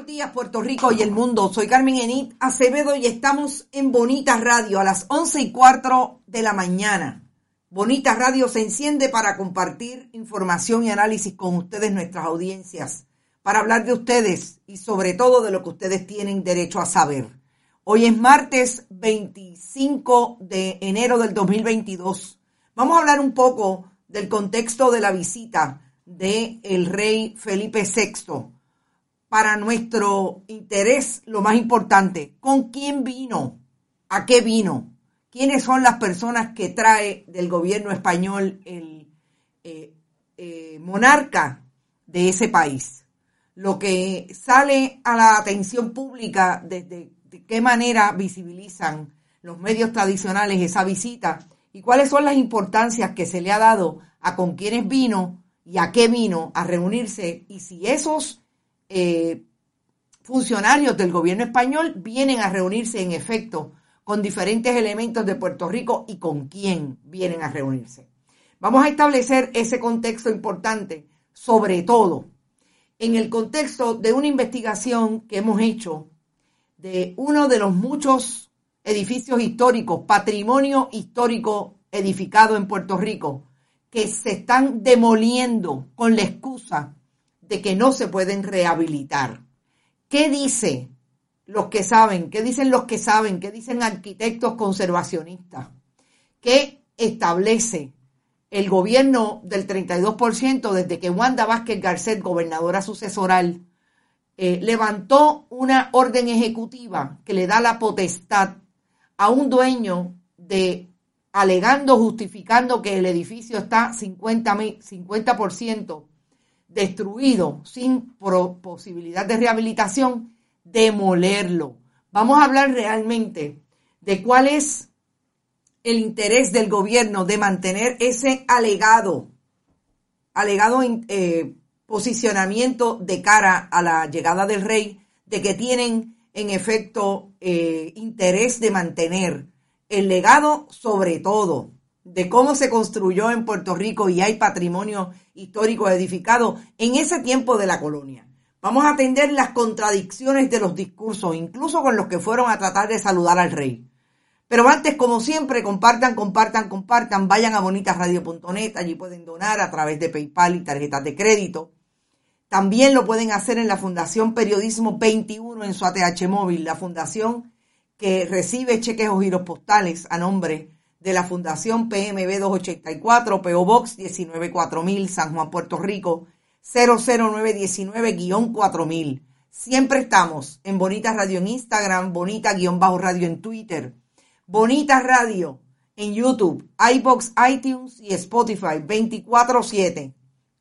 buenos días, Puerto Rico y el mundo. Soy Carmen Enit Acevedo y estamos en Bonita Radio a las once y cuatro de la mañana. Bonita Radio se enciende para compartir información y análisis con ustedes, nuestras audiencias, para hablar de ustedes y sobre todo de lo que ustedes tienen derecho a saber. Hoy es martes 25 de enero del 2022. Vamos a hablar un poco del contexto de la visita del el rey Felipe VI para nuestro interés lo más importante. ¿Con quién vino? ¿A qué vino? ¿Quiénes son las personas que trae del gobierno español el eh, eh, monarca de ese país? Lo que sale a la atención pública, desde de qué manera visibilizan los medios tradicionales esa visita y cuáles son las importancias que se le ha dado a con quiénes vino y a qué vino a reunirse y si esos eh, funcionarios del gobierno español vienen a reunirse en efecto con diferentes elementos de Puerto Rico y con quién vienen a reunirse. Vamos a establecer ese contexto importante, sobre todo en el contexto de una investigación que hemos hecho de uno de los muchos edificios históricos, patrimonio histórico edificado en Puerto Rico, que se están demoliendo con la excusa de que no se pueden rehabilitar. ¿Qué dice los que saben? ¿Qué dicen los que saben? ¿Qué dicen arquitectos conservacionistas? ¿Qué establece el gobierno del 32% desde que Wanda Vázquez Garcet, gobernadora sucesoral, eh, levantó una orden ejecutiva que le da la potestad a un dueño de alegando, justificando que el edificio está 50, 50% destruido sin posibilidad de rehabilitación, demolerlo. Vamos a hablar realmente de cuál es el interés del gobierno de mantener ese alegado, alegado eh, posicionamiento de cara a la llegada del rey, de que tienen en efecto eh, interés de mantener el legado sobre todo de cómo se construyó en Puerto Rico y hay patrimonio histórico edificado en ese tiempo de la colonia. Vamos a atender las contradicciones de los discursos, incluso con los que fueron a tratar de saludar al rey. Pero antes, como siempre, compartan, compartan, compartan, vayan a bonitasradio.net, allí pueden donar a través de PayPal y tarjetas de crédito. También lo pueden hacer en la Fundación Periodismo 21 en su ATH móvil, la fundación que recibe cheques o giros postales a nombre de la Fundación PMB 284, PO Box 194000, San Juan, Puerto Rico, 00919-4000. Siempre estamos en Bonita Radio en Instagram, Bonita-Radio en Twitter, Bonita Radio en YouTube, iBox, iTunes y Spotify 24-7.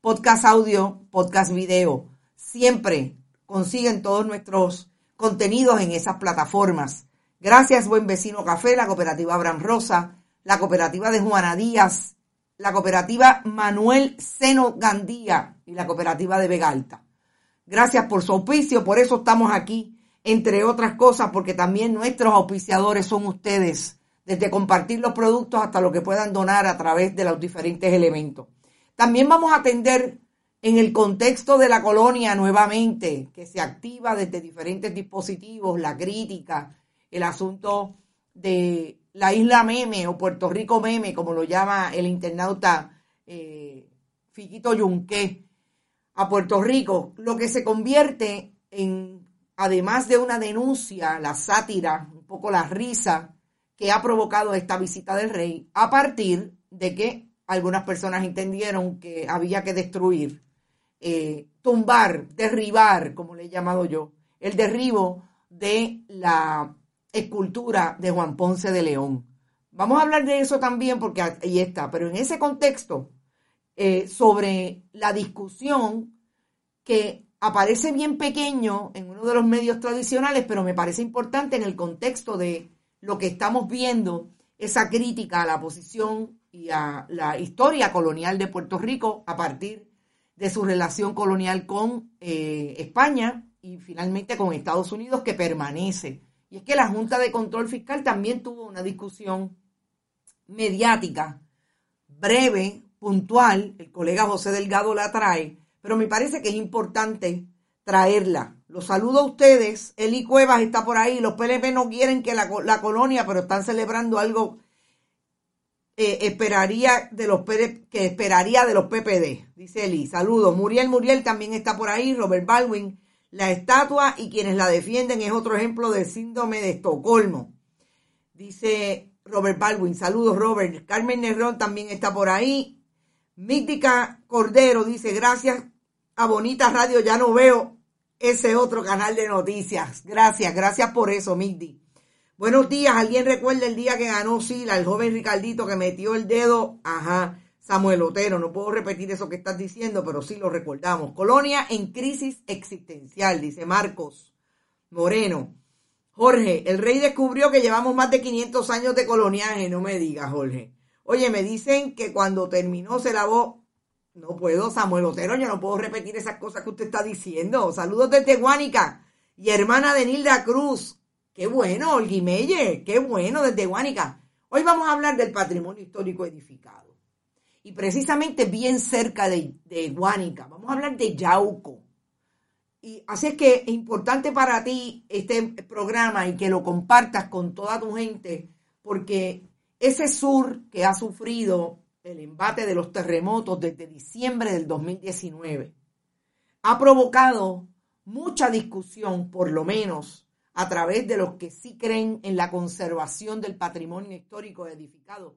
Podcast audio, podcast video. Siempre consiguen todos nuestros contenidos en esas plataformas. Gracias, Buen Vecino Café, la cooperativa Abraham Rosa, la cooperativa de Juana Díaz, la cooperativa Manuel Seno Gandía y la cooperativa de Vega Alta. Gracias por su auspicio, por eso estamos aquí, entre otras cosas, porque también nuestros auspiciadores son ustedes, desde compartir los productos hasta lo que puedan donar a través de los diferentes elementos. También vamos a atender en el contexto de la colonia nuevamente, que se activa desde diferentes dispositivos, la crítica, el asunto de la isla meme o Puerto Rico meme, como lo llama el internauta eh, Fiquito Yunque, a Puerto Rico, lo que se convierte en, además de una denuncia, la sátira, un poco la risa que ha provocado esta visita del rey, a partir de que algunas personas entendieron que había que destruir, eh, tumbar, derribar, como le he llamado yo, el derribo de la escultura de Juan Ponce de León. Vamos a hablar de eso también porque ahí está, pero en ese contexto, eh, sobre la discusión que aparece bien pequeño en uno de los medios tradicionales, pero me parece importante en el contexto de lo que estamos viendo, esa crítica a la posición y a la historia colonial de Puerto Rico a partir de su relación colonial con eh, España y finalmente con Estados Unidos, que permanece y es que la Junta de Control Fiscal también tuvo una discusión mediática, breve, puntual. El colega José Delgado la trae, pero me parece que es importante traerla Los saludo a ustedes. Eli Cuevas está por ahí. Los PLP no quieren que la, la colonia, pero están celebrando algo eh, esperaría de los que esperaría de los PPD, dice Eli. Saludos. Muriel Muriel también está por ahí. Robert Baldwin. La estatua y quienes la defienden es otro ejemplo del síndrome de Estocolmo. Dice Robert Baldwin. Saludos, Robert. Carmen Nerrón también está por ahí. Mítica Cordero dice, gracias a Bonita Radio, ya no veo ese otro canal de noticias. Gracias, gracias por eso, Migdi. Buenos días, ¿alguien recuerda el día que ganó Sila, el joven Ricardito que metió el dedo? Ajá, Samuel Otero, no puedo repetir eso que estás diciendo, pero sí lo recordamos. Colonia en crisis existencial, dice Marcos Moreno. Jorge, el rey descubrió que llevamos más de 500 años de coloniaje, no me digas, Jorge. Oye, me dicen que cuando terminó se lavó no puedo, Samuel Otero, yo no puedo repetir esas cosas que usted está diciendo. Saludos desde Guánica y hermana de Nilda Cruz. Qué bueno, Olguimeye, qué bueno desde Guánica. Hoy vamos a hablar del patrimonio histórico edificado. Y precisamente bien cerca de, de Guánica, vamos a hablar de Yauco. Y así es que es importante para ti este programa y que lo compartas con toda tu gente, porque ese sur que ha sufrido el embate de los terremotos desde diciembre del 2019 ha provocado mucha discusión, por lo menos a través de los que sí creen en la conservación del patrimonio histórico edificado.